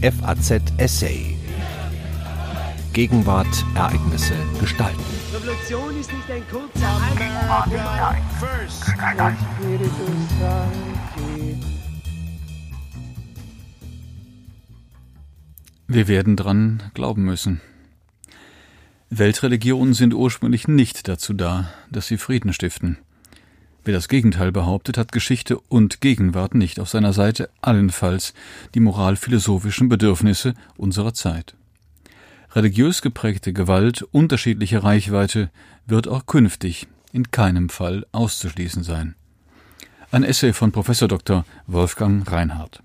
FAZ Essay. Gegenwart, Ereignisse, Gestalten. Revolution ist nicht ein kurzer Wir werden dran glauben müssen. Weltreligionen sind ursprünglich nicht dazu da, dass sie Frieden stiften. Wer das Gegenteil behauptet, hat Geschichte und Gegenwart nicht auf seiner Seite, allenfalls die moralphilosophischen Bedürfnisse unserer Zeit. Religiös geprägte Gewalt unterschiedlicher Reichweite wird auch künftig in keinem Fall auszuschließen sein. Ein Essay von Professor Dr. Wolfgang Reinhardt.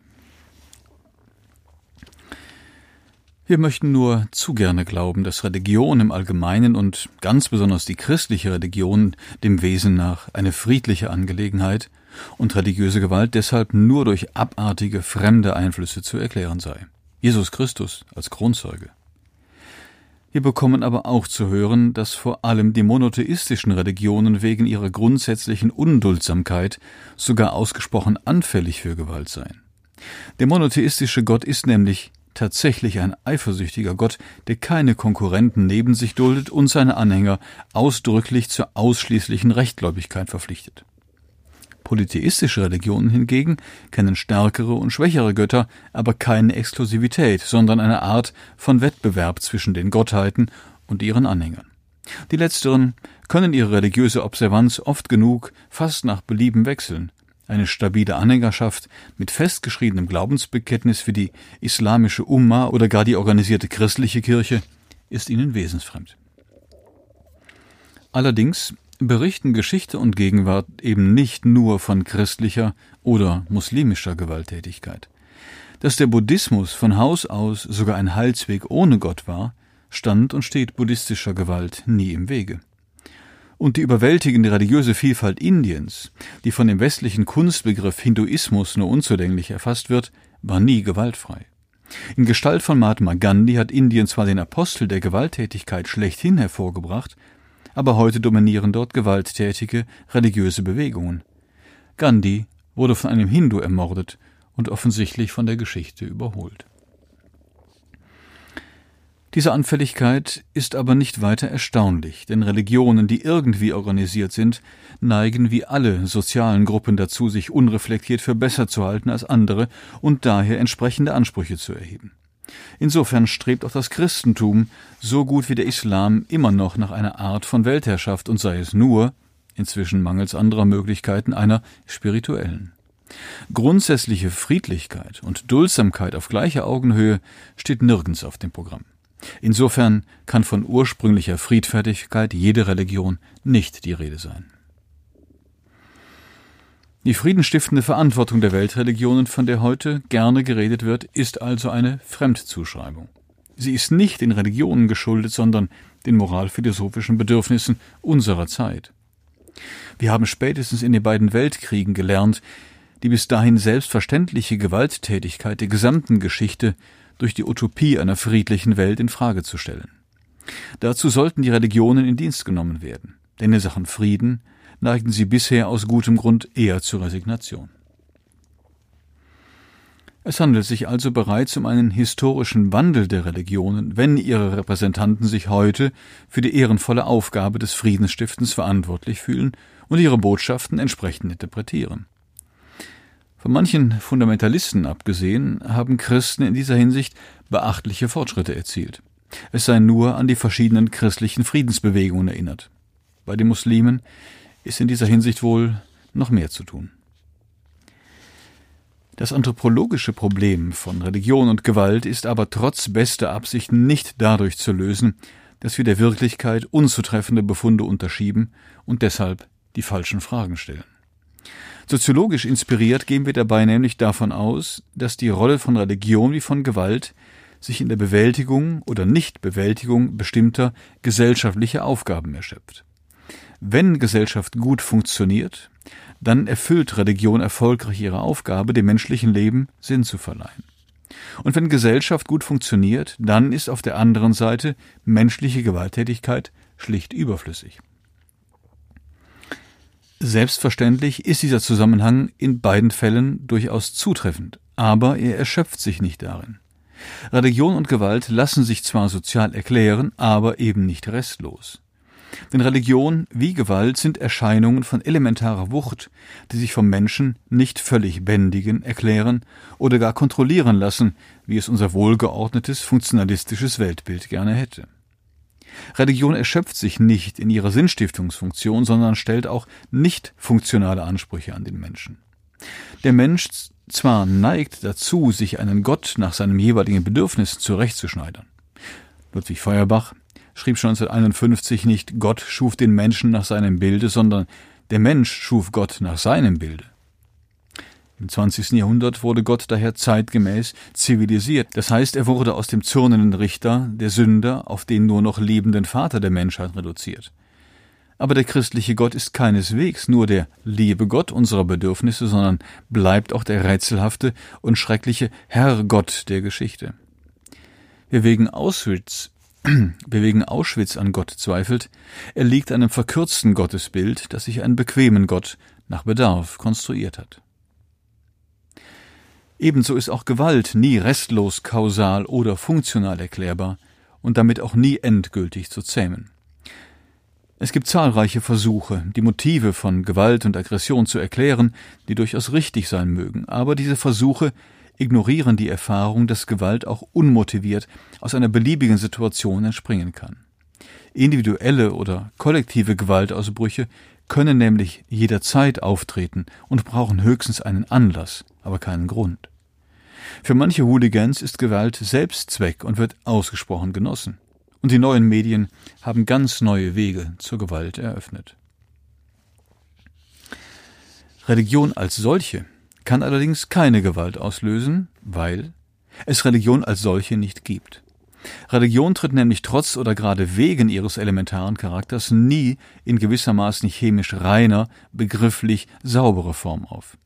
Wir möchten nur zu gerne glauben, dass Religion im Allgemeinen und ganz besonders die christliche Religion dem Wesen nach eine friedliche Angelegenheit und religiöse Gewalt deshalb nur durch abartige fremde Einflüsse zu erklären sei. Jesus Christus als Kronzeuge. Wir bekommen aber auch zu hören, dass vor allem die monotheistischen Religionen wegen ihrer grundsätzlichen Unduldsamkeit sogar ausgesprochen anfällig für Gewalt seien. Der monotheistische Gott ist nämlich tatsächlich ein eifersüchtiger Gott, der keine Konkurrenten neben sich duldet und seine Anhänger ausdrücklich zur ausschließlichen Rechtgläubigkeit verpflichtet. Polytheistische Religionen hingegen kennen stärkere und schwächere Götter, aber keine Exklusivität, sondern eine Art von Wettbewerb zwischen den Gottheiten und ihren Anhängern. Die letzteren können ihre religiöse Observanz oft genug fast nach Belieben wechseln, eine stabile Anhängerschaft mit festgeschriebenem Glaubensbekenntnis für die islamische Umma oder gar die organisierte christliche Kirche ist ihnen wesensfremd. Allerdings berichten Geschichte und Gegenwart eben nicht nur von christlicher oder muslimischer Gewalttätigkeit. Dass der Buddhismus von Haus aus sogar ein Heilsweg ohne Gott war, stand und steht buddhistischer Gewalt nie im Wege und die überwältigende religiöse Vielfalt Indiens, die von dem westlichen Kunstbegriff Hinduismus nur unzulänglich erfasst wird, war nie gewaltfrei. In Gestalt von Mahatma Gandhi hat Indien zwar den Apostel der Gewalttätigkeit schlechthin hervorgebracht, aber heute dominieren dort gewalttätige religiöse Bewegungen. Gandhi wurde von einem Hindu ermordet und offensichtlich von der Geschichte überholt. Diese Anfälligkeit ist aber nicht weiter erstaunlich, denn Religionen, die irgendwie organisiert sind, neigen wie alle sozialen Gruppen dazu, sich unreflektiert für besser zu halten als andere und daher entsprechende Ansprüche zu erheben. Insofern strebt auch das Christentum, so gut wie der Islam, immer noch nach einer Art von Weltherrschaft und sei es nur, inzwischen mangels anderer Möglichkeiten, einer spirituellen. Grundsätzliche Friedlichkeit und Duldsamkeit auf gleicher Augenhöhe steht nirgends auf dem Programm. Insofern kann von ursprünglicher Friedfertigkeit jede Religion nicht die Rede sein. Die friedenstiftende Verantwortung der Weltreligionen, von der heute gerne geredet wird, ist also eine Fremdzuschreibung. Sie ist nicht den Religionen geschuldet, sondern den moralphilosophischen Bedürfnissen unserer Zeit. Wir haben spätestens in den beiden Weltkriegen gelernt, die bis dahin selbstverständliche Gewalttätigkeit der gesamten Geschichte durch die Utopie einer friedlichen Welt in Frage zu stellen. Dazu sollten die Religionen in Dienst genommen werden, denn in Sachen Frieden neigten sie bisher aus gutem Grund eher zur Resignation. Es handelt sich also bereits um einen historischen Wandel der Religionen, wenn ihre Repräsentanten sich heute für die ehrenvolle Aufgabe des Friedensstiftens verantwortlich fühlen und ihre Botschaften entsprechend interpretieren. Von manchen Fundamentalisten abgesehen haben Christen in dieser Hinsicht beachtliche Fortschritte erzielt. Es sei nur an die verschiedenen christlichen Friedensbewegungen erinnert. Bei den Muslimen ist in dieser Hinsicht wohl noch mehr zu tun. Das anthropologische Problem von Religion und Gewalt ist aber trotz bester Absichten nicht dadurch zu lösen, dass wir der Wirklichkeit unzutreffende Befunde unterschieben und deshalb die falschen Fragen stellen. Soziologisch inspiriert gehen wir dabei nämlich davon aus, dass die Rolle von Religion wie von Gewalt sich in der Bewältigung oder Nichtbewältigung bestimmter gesellschaftlicher Aufgaben erschöpft. Wenn Gesellschaft gut funktioniert, dann erfüllt Religion erfolgreich ihre Aufgabe, dem menschlichen Leben Sinn zu verleihen. Und wenn Gesellschaft gut funktioniert, dann ist auf der anderen Seite menschliche Gewalttätigkeit schlicht überflüssig. Selbstverständlich ist dieser Zusammenhang in beiden Fällen durchaus zutreffend, aber er erschöpft sich nicht darin. Religion und Gewalt lassen sich zwar sozial erklären, aber eben nicht restlos. Denn Religion wie Gewalt sind Erscheinungen von elementarer Wucht, die sich vom Menschen nicht völlig bändigen, erklären oder gar kontrollieren lassen, wie es unser wohlgeordnetes, funktionalistisches Weltbild gerne hätte. Religion erschöpft sich nicht in ihrer Sinnstiftungsfunktion, sondern stellt auch nicht funktionale Ansprüche an den Menschen. Der Mensch zwar neigt dazu, sich einen Gott nach seinem jeweiligen Bedürfnis zurechtzuschneidern. Ludwig Feuerbach schrieb schon 1951 nicht Gott schuf den Menschen nach seinem Bilde, sondern der Mensch schuf Gott nach seinem Bilde. Im 20. Jahrhundert wurde Gott daher zeitgemäß zivilisiert. Das heißt, er wurde aus dem zürnenden Richter, der Sünder, auf den nur noch lebenden Vater der Menschheit reduziert. Aber der christliche Gott ist keineswegs nur der liebe Gott unserer Bedürfnisse, sondern bleibt auch der rätselhafte und schreckliche Herrgott der Geschichte. Wer wegen Auschwitz, wer wegen Auschwitz an Gott zweifelt, er liegt einem verkürzten Gottesbild, das sich einen bequemen Gott nach Bedarf konstruiert hat. Ebenso ist auch Gewalt nie restlos kausal oder funktional erklärbar und damit auch nie endgültig zu zähmen. Es gibt zahlreiche Versuche, die Motive von Gewalt und Aggression zu erklären, die durchaus richtig sein mögen, aber diese Versuche ignorieren die Erfahrung, dass Gewalt auch unmotiviert aus einer beliebigen Situation entspringen kann. Individuelle oder kollektive Gewaltausbrüche können nämlich jederzeit auftreten und brauchen höchstens einen Anlass, aber keinen Grund. Für manche Hooligans ist Gewalt Selbstzweck und wird ausgesprochen genossen. Und die neuen Medien haben ganz neue Wege zur Gewalt eröffnet. Religion als solche kann allerdings keine Gewalt auslösen, weil es Religion als solche nicht gibt. Religion tritt nämlich trotz oder gerade wegen ihres elementaren Charakters nie in gewissermaßen chemisch reiner, begrifflich sauberer Form auf.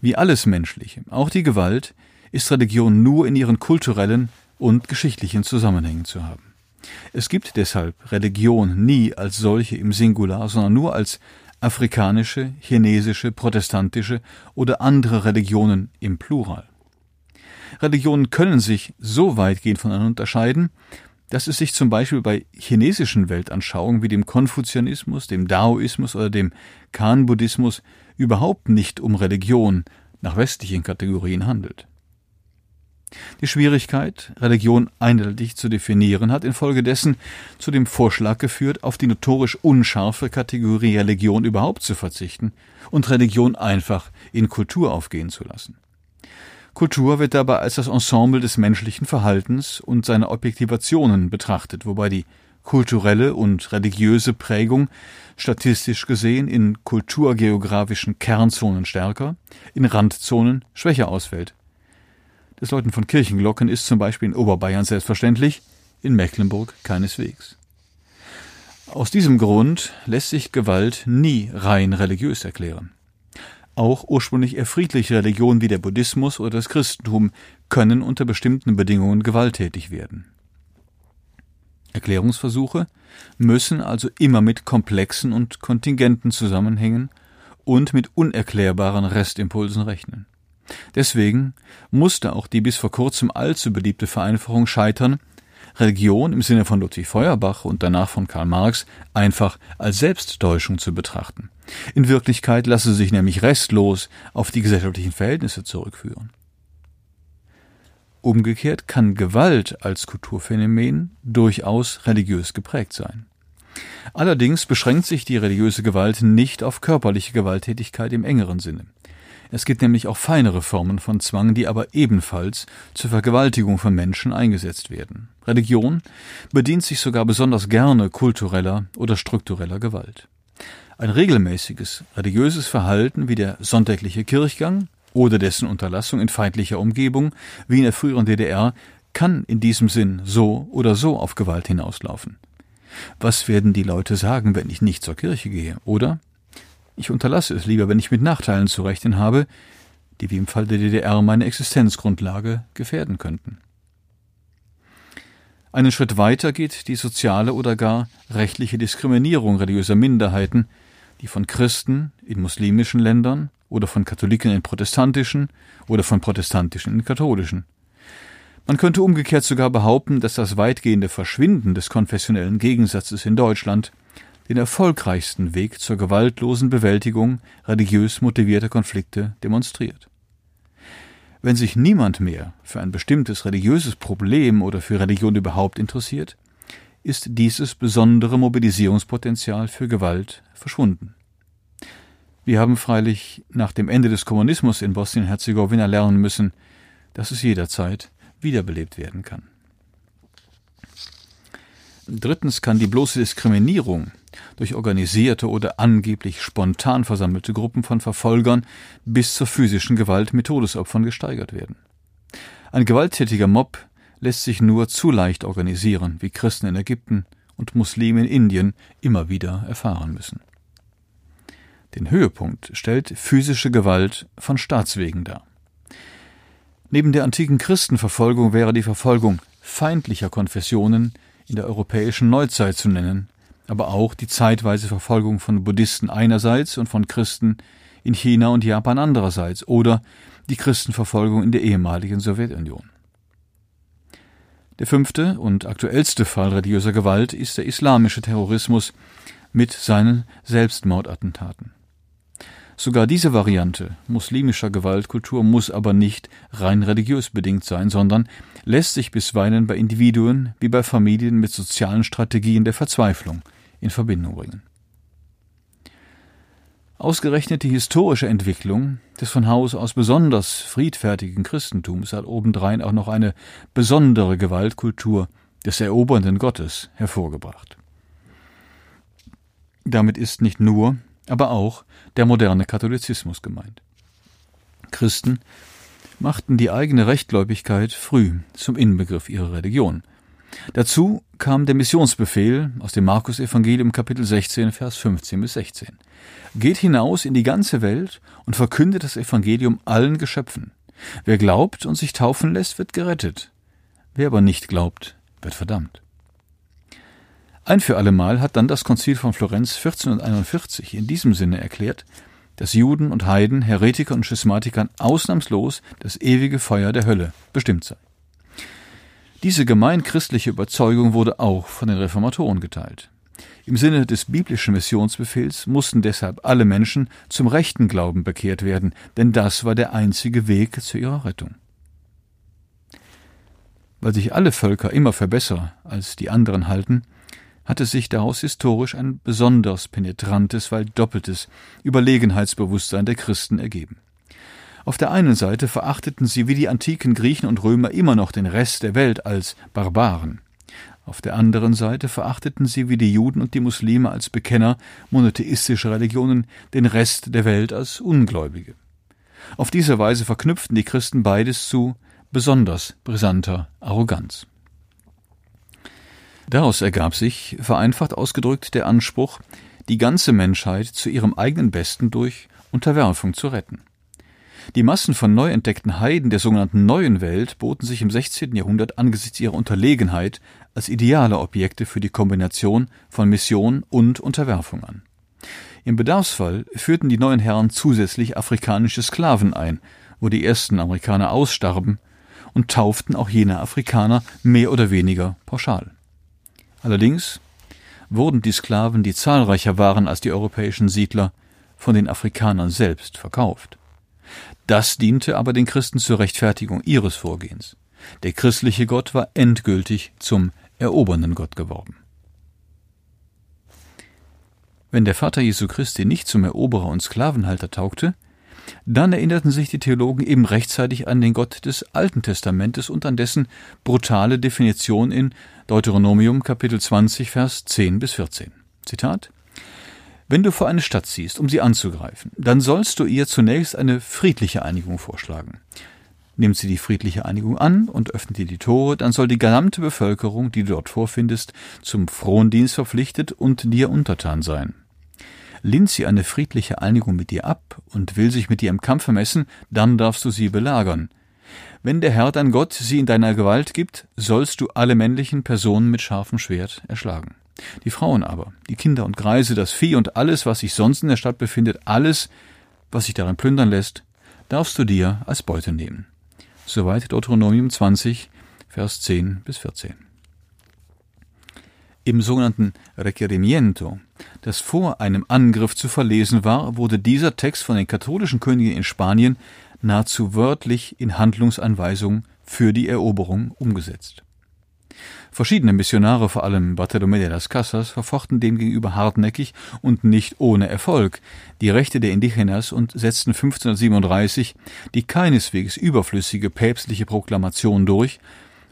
Wie alles Menschliche, auch die Gewalt, ist Religion nur in ihren kulturellen und geschichtlichen Zusammenhängen zu haben. Es gibt deshalb Religion nie als solche im Singular, sondern nur als afrikanische, chinesische, protestantische oder andere Religionen im Plural. Religionen können sich so weitgehend voneinander unterscheiden, dass es sich zum Beispiel bei chinesischen Weltanschauungen wie dem Konfuzianismus, dem Daoismus oder dem Kan-Buddhismus überhaupt nicht um Religion nach westlichen Kategorien handelt. Die Schwierigkeit, Religion eindeutig zu definieren, hat infolgedessen zu dem Vorschlag geführt, auf die notorisch unscharfe Kategorie Religion überhaupt zu verzichten und Religion einfach in Kultur aufgehen zu lassen. Kultur wird dabei als das Ensemble des menschlichen Verhaltens und seiner Objektivationen betrachtet, wobei die kulturelle und religiöse Prägung statistisch gesehen in kulturgeografischen Kernzonen stärker, in Randzonen schwächer ausfällt das Läuten von Kirchenglocken ist zum Beispiel in Oberbayern selbstverständlich, in Mecklenburg keineswegs. Aus diesem Grund lässt sich Gewalt nie rein religiös erklären. Auch ursprünglich eher friedliche Religionen wie der Buddhismus oder das Christentum können unter bestimmten Bedingungen gewalttätig werden. Erklärungsversuche müssen also immer mit komplexen und kontingenten Zusammenhängen und mit unerklärbaren Restimpulsen rechnen. Deswegen musste auch die bis vor kurzem allzu beliebte Vereinfachung scheitern, Religion im Sinne von Ludwig Feuerbach und danach von Karl Marx einfach als Selbsttäuschung zu betrachten. In Wirklichkeit lasse sich nämlich restlos auf die gesellschaftlichen Verhältnisse zurückführen. Umgekehrt kann Gewalt als Kulturphänomen durchaus religiös geprägt sein. Allerdings beschränkt sich die religiöse Gewalt nicht auf körperliche Gewalttätigkeit im engeren Sinne. Es gibt nämlich auch feinere Formen von Zwang, die aber ebenfalls zur Vergewaltigung von Menschen eingesetzt werden. Religion bedient sich sogar besonders gerne kultureller oder struktureller Gewalt. Ein regelmäßiges religiöses Verhalten wie der sonntägliche Kirchgang oder dessen Unterlassung in feindlicher Umgebung wie in der früheren DDR kann in diesem Sinn so oder so auf Gewalt hinauslaufen. Was werden die Leute sagen, wenn ich nicht zur Kirche gehe, oder? Ich unterlasse es lieber, wenn ich mit Nachteilen zu rechnen habe, die wie im Fall der DDR meine Existenzgrundlage gefährden könnten. Einen Schritt weiter geht die soziale oder gar rechtliche Diskriminierung religiöser Minderheiten, die von Christen in muslimischen Ländern oder von Katholiken in protestantischen oder von protestantischen in katholischen. Man könnte umgekehrt sogar behaupten, dass das weitgehende Verschwinden des konfessionellen Gegensatzes in Deutschland den erfolgreichsten Weg zur gewaltlosen Bewältigung religiös motivierter Konflikte demonstriert. Wenn sich niemand mehr für ein bestimmtes religiöses Problem oder für Religion überhaupt interessiert, ist dieses besondere Mobilisierungspotenzial für Gewalt verschwunden. Wir haben freilich nach dem Ende des Kommunismus in Bosnien-Herzegowina lernen müssen, dass es jederzeit wiederbelebt werden kann. Drittens kann die bloße Diskriminierung durch organisierte oder angeblich spontan versammelte Gruppen von Verfolgern bis zur physischen Gewalt mit Todesopfern gesteigert werden. Ein gewalttätiger Mob lässt sich nur zu leicht organisieren, wie Christen in Ägypten und Muslime in Indien immer wieder erfahren müssen. Den Höhepunkt stellt physische Gewalt von Staatswegen dar. Neben der antiken Christenverfolgung wäre die Verfolgung feindlicher Konfessionen in der europäischen Neuzeit zu nennen, aber auch die zeitweise Verfolgung von Buddhisten einerseits und von Christen in China und Japan andererseits oder die Christenverfolgung in der ehemaligen Sowjetunion. Der fünfte und aktuellste Fall religiöser Gewalt ist der islamische Terrorismus mit seinen Selbstmordattentaten. Sogar diese Variante muslimischer Gewaltkultur muss aber nicht rein religiös bedingt sein, sondern lässt sich bisweilen bei Individuen wie bei Familien mit sozialen Strategien der Verzweiflung in Verbindung bringen. Ausgerechnet die historische Entwicklung des von Haus aus besonders friedfertigen Christentums hat obendrein auch noch eine besondere Gewaltkultur des erobernden Gottes hervorgebracht. Damit ist nicht nur, aber auch der moderne Katholizismus gemeint. Christen machten die eigene Rechtgläubigkeit früh zum Inbegriff ihrer Religion. Dazu kam der Missionsbefehl aus dem Markus-Evangelium Kapitel 16, Vers 15 bis 16. Geht hinaus in die ganze Welt und verkündet das Evangelium allen Geschöpfen. Wer glaubt und sich taufen lässt, wird gerettet. Wer aber nicht glaubt, wird verdammt. Ein für allemal hat dann das Konzil von Florenz 1441 in diesem Sinne erklärt, dass Juden und Heiden, Heretiker und Schismatikern ausnahmslos das ewige Feuer der Hölle bestimmt sei. Diese gemeinchristliche Überzeugung wurde auch von den Reformatoren geteilt. Im Sinne des biblischen Missionsbefehls mussten deshalb alle Menschen zum rechten Glauben bekehrt werden, denn das war der einzige Weg zu ihrer Rettung. Weil sich alle Völker immer für besser als die anderen halten, hatte sich daraus historisch ein besonders penetrantes, weil doppeltes Überlegenheitsbewusstsein der Christen ergeben. Auf der einen Seite verachteten sie wie die antiken Griechen und Römer immer noch den Rest der Welt als Barbaren. Auf der anderen Seite verachteten sie wie die Juden und die Muslime als Bekenner monotheistischer Religionen den Rest der Welt als Ungläubige. Auf diese Weise verknüpften die Christen beides zu besonders brisanter Arroganz. Daraus ergab sich, vereinfacht ausgedrückt, der Anspruch, die ganze Menschheit zu ihrem eigenen Besten durch Unterwerfung zu retten. Die Massen von neu entdeckten Heiden der sogenannten Neuen Welt boten sich im 16. Jahrhundert angesichts ihrer Unterlegenheit als ideale Objekte für die Kombination von Mission und Unterwerfung an. Im Bedarfsfall führten die neuen Herren zusätzlich afrikanische Sklaven ein, wo die ersten Amerikaner ausstarben, und tauften auch jene Afrikaner mehr oder weniger pauschal. Allerdings wurden die Sklaven, die zahlreicher waren als die europäischen Siedler, von den Afrikanern selbst verkauft. Das diente aber den Christen zur Rechtfertigung ihres Vorgehens. Der christliche Gott war endgültig zum erobernden Gott geworden. Wenn der Vater Jesu Christi nicht zum Eroberer und Sklavenhalter taugte, dann erinnerten sich die Theologen eben rechtzeitig an den Gott des Alten Testamentes und an dessen brutale Definition in Deuteronomium Kapitel 20 Vers 10 bis 14. Zitat wenn du vor eine Stadt ziehst, um sie anzugreifen, dann sollst du ihr zunächst eine friedliche Einigung vorschlagen. Nimmt sie die friedliche Einigung an und öffnet dir die Tore, dann soll die gesamte Bevölkerung, die du dort vorfindest, zum Frondienst verpflichtet und dir untertan sein. Lehnt sie eine friedliche Einigung mit dir ab und will sich mit dir im Kampfe messen, dann darfst du sie belagern. Wenn der Herr dein Gott sie in deiner Gewalt gibt, sollst du alle männlichen Personen mit scharfem Schwert erschlagen. Die Frauen aber, die Kinder und Greise, das Vieh und alles, was sich sonst in der Stadt befindet, alles, was sich darin plündern lässt, darfst du dir als Beute nehmen. Soweit Deuteronomium 20, Vers 10 bis 14. Im sogenannten Requerimiento, das vor einem Angriff zu verlesen war, wurde dieser Text von den katholischen Königen in Spanien nahezu wörtlich in Handlungsanweisungen für die Eroberung umgesetzt. Verschiedene Missionare, vor allem Bartolomé de las Casas, verfochten demgegenüber hartnäckig und nicht ohne Erfolg die Rechte der Indigenas und setzten 1537 die keineswegs überflüssige päpstliche Proklamation durch,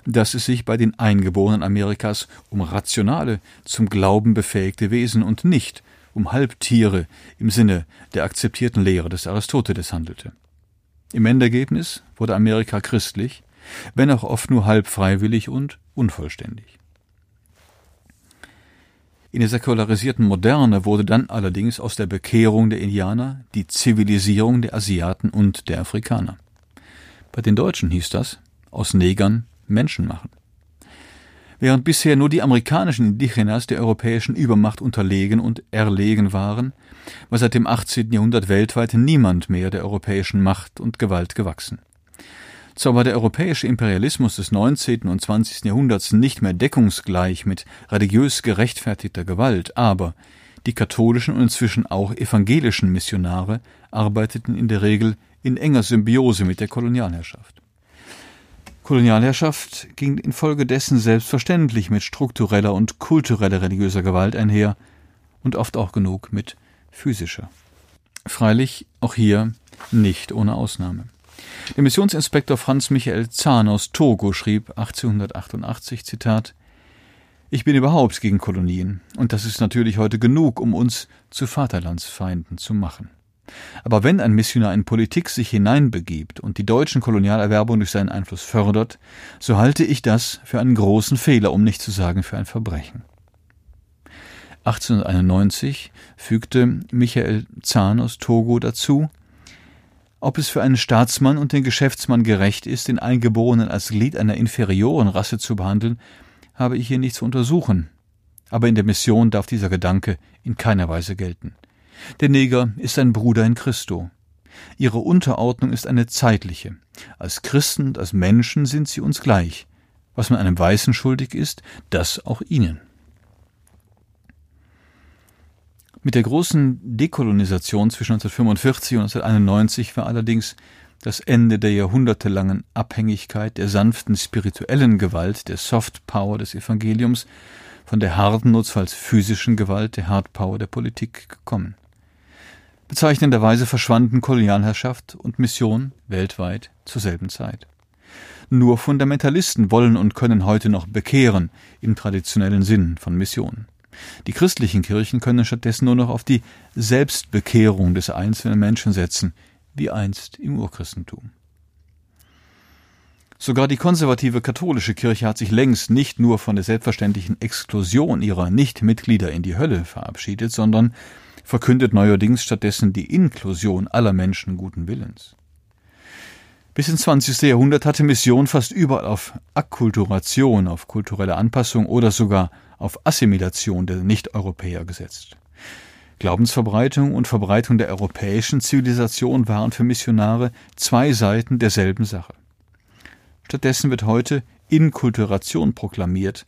dass es sich bei den Eingeborenen Amerikas um rationale, zum Glauben befähigte Wesen und nicht um Halbtiere im Sinne der akzeptierten Lehre des Aristoteles handelte. Im Endergebnis wurde Amerika christlich, wenn auch oft nur halb freiwillig und unvollständig. In der säkularisierten Moderne wurde dann allerdings aus der Bekehrung der Indianer die Zivilisierung der Asiaten und der Afrikaner. Bei den Deutschen hieß das aus Negern Menschen machen. Während bisher nur die amerikanischen Indigenas der europäischen Übermacht unterlegen und erlegen waren, war seit dem 18. Jahrhundert weltweit niemand mehr der europäischen Macht und Gewalt gewachsen. Zwar war der europäische Imperialismus des 19. und 20. Jahrhunderts nicht mehr deckungsgleich mit religiös gerechtfertigter Gewalt, aber die katholischen und inzwischen auch evangelischen Missionare arbeiteten in der Regel in enger Symbiose mit der Kolonialherrschaft. Kolonialherrschaft ging infolgedessen selbstverständlich mit struktureller und kultureller religiöser Gewalt einher und oft auch genug mit physischer. Freilich auch hier nicht ohne Ausnahme. Der Missionsinspektor Franz Michael Zahn aus Togo schrieb 1888 Zitat Ich bin überhaupt gegen Kolonien, und das ist natürlich heute genug, um uns zu Vaterlandsfeinden zu machen. Aber wenn ein Missionar in Politik sich hineinbegibt und die deutschen Kolonialerwerbung durch seinen Einfluss fördert, so halte ich das für einen großen Fehler, um nicht zu sagen für ein Verbrechen. 1891 fügte Michael Zahn aus Togo dazu, ob es für einen Staatsmann und den Geschäftsmann gerecht ist, den Eingeborenen als Glied einer inferioren Rasse zu behandeln, habe ich hier nicht zu untersuchen. Aber in der Mission darf dieser Gedanke in keiner Weise gelten. Der Neger ist ein Bruder in Christo. Ihre Unterordnung ist eine zeitliche. Als Christen und als Menschen sind sie uns gleich. Was man einem Weißen schuldig ist, das auch ihnen. Mit der großen Dekolonisation zwischen 1945 und 1991 war allerdings das Ende der jahrhundertelangen Abhängigkeit der sanften spirituellen Gewalt, der Soft Power des Evangeliums, von der harten, notfalls physischen Gewalt, der Hard Power der Politik gekommen. Bezeichnenderweise verschwanden Kolonialherrschaft und Mission weltweit zur selben Zeit. Nur Fundamentalisten wollen und können heute noch bekehren im traditionellen Sinn von Mission. Die christlichen Kirchen können stattdessen nur noch auf die Selbstbekehrung des einzelnen Menschen setzen, wie einst im Urchristentum. Sogar die konservative katholische Kirche hat sich längst nicht nur von der selbstverständlichen Exklusion ihrer Nichtmitglieder in die Hölle verabschiedet, sondern verkündet neuerdings stattdessen die Inklusion aller Menschen guten Willens. Bis ins 20. Jahrhundert hatte Mission fast überall auf Akkulturation, auf kulturelle Anpassung oder sogar auf Assimilation der Nicht-Europäer gesetzt. Glaubensverbreitung und Verbreitung der europäischen Zivilisation waren für Missionare zwei Seiten derselben Sache. Stattdessen wird heute Inkulturation proklamiert.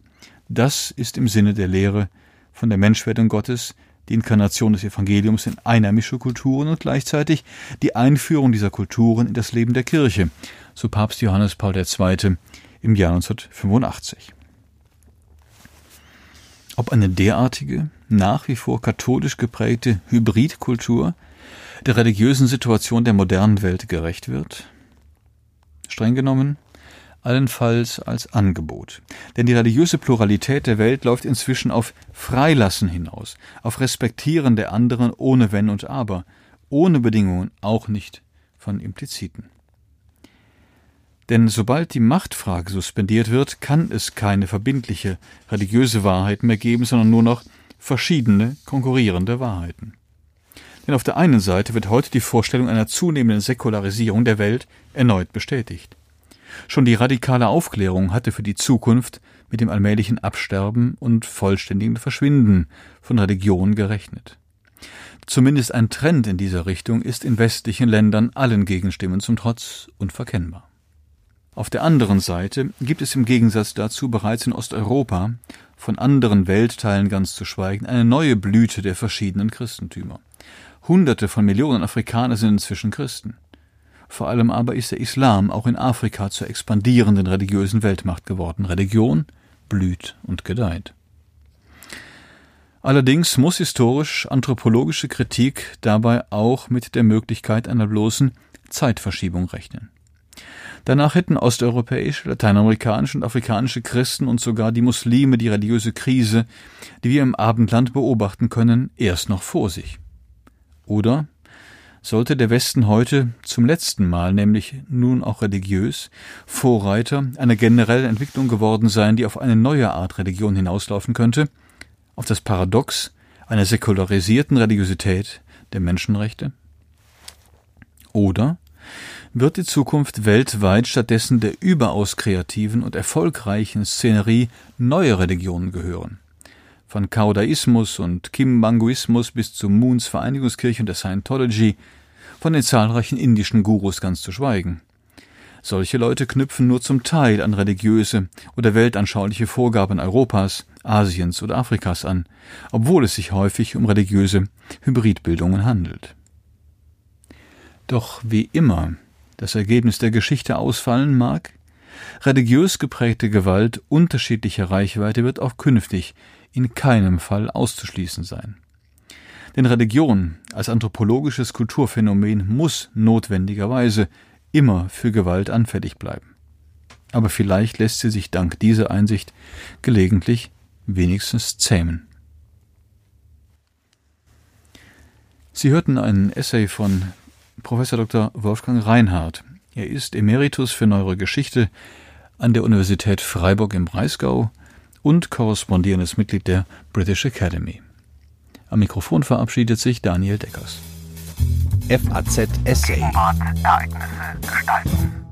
Das ist im Sinne der Lehre von der Menschwerdung Gottes, die Inkarnation des Evangeliums in einheimische Kulturen und gleichzeitig die Einführung dieser Kulturen in das Leben der Kirche, so Papst Johannes Paul II. im Jahr 1985. Ob eine derartige, nach wie vor katholisch geprägte Hybridkultur der religiösen Situation der modernen Welt gerecht wird? Streng genommen allenfalls als Angebot. Denn die religiöse Pluralität der Welt läuft inzwischen auf Freilassen hinaus, auf Respektieren der anderen ohne Wenn und Aber, ohne Bedingungen, auch nicht von Impliziten. Denn sobald die Machtfrage suspendiert wird, kann es keine verbindliche religiöse Wahrheit mehr geben, sondern nur noch verschiedene konkurrierende Wahrheiten. Denn auf der einen Seite wird heute die Vorstellung einer zunehmenden Säkularisierung der Welt erneut bestätigt. Schon die radikale Aufklärung hatte für die Zukunft mit dem allmählichen Absterben und vollständigen Verschwinden von Religion gerechnet. Zumindest ein Trend in dieser Richtung ist in westlichen Ländern allen Gegenstimmen zum Trotz unverkennbar. Auf der anderen Seite gibt es im Gegensatz dazu bereits in Osteuropa, von anderen Weltteilen ganz zu schweigen, eine neue Blüte der verschiedenen Christentümer. Hunderte von Millionen Afrikaner sind inzwischen Christen. Vor allem aber ist der Islam auch in Afrika zur expandierenden religiösen Weltmacht geworden. Religion blüht und gedeiht. Allerdings muss historisch anthropologische Kritik dabei auch mit der Möglichkeit einer bloßen Zeitverschiebung rechnen. Danach hätten osteuropäische, lateinamerikanische und afrikanische Christen und sogar die Muslime die religiöse Krise, die wir im Abendland beobachten können, erst noch vor sich. Oder sollte der Westen heute zum letzten Mal, nämlich nun auch religiös, Vorreiter einer generellen Entwicklung geworden sein, die auf eine neue Art Religion hinauslaufen könnte, auf das Paradox einer säkularisierten Religiosität der Menschenrechte? Oder wird die Zukunft weltweit stattdessen der überaus kreativen und erfolgreichen Szenerie neuer Religionen gehören? Von Kaudaismus und Kimbanguismus bis zu Moons Vereinigungskirche und der Scientology, von den zahlreichen indischen Gurus ganz zu schweigen. Solche Leute knüpfen nur zum Teil an religiöse oder weltanschauliche Vorgaben Europas, Asiens oder Afrikas an, obwohl es sich häufig um religiöse Hybridbildungen handelt. Doch wie immer das Ergebnis der Geschichte ausfallen mag, religiös geprägte Gewalt unterschiedlicher Reichweite wird auch künftig in keinem Fall auszuschließen sein. Denn Religion als anthropologisches Kulturphänomen muss notwendigerweise immer für Gewalt anfällig bleiben. Aber vielleicht lässt sie sich dank dieser Einsicht gelegentlich wenigstens zähmen. Sie hörten einen Essay von Professor Dr. Wolfgang Reinhardt. Er ist Emeritus für Neuere Geschichte an der Universität Freiburg im Breisgau und korrespondierendes Mitglied der British Academy. Am Mikrofon verabschiedet sich Daniel Deckers. FAZ Essay. Ereignisse gestalten.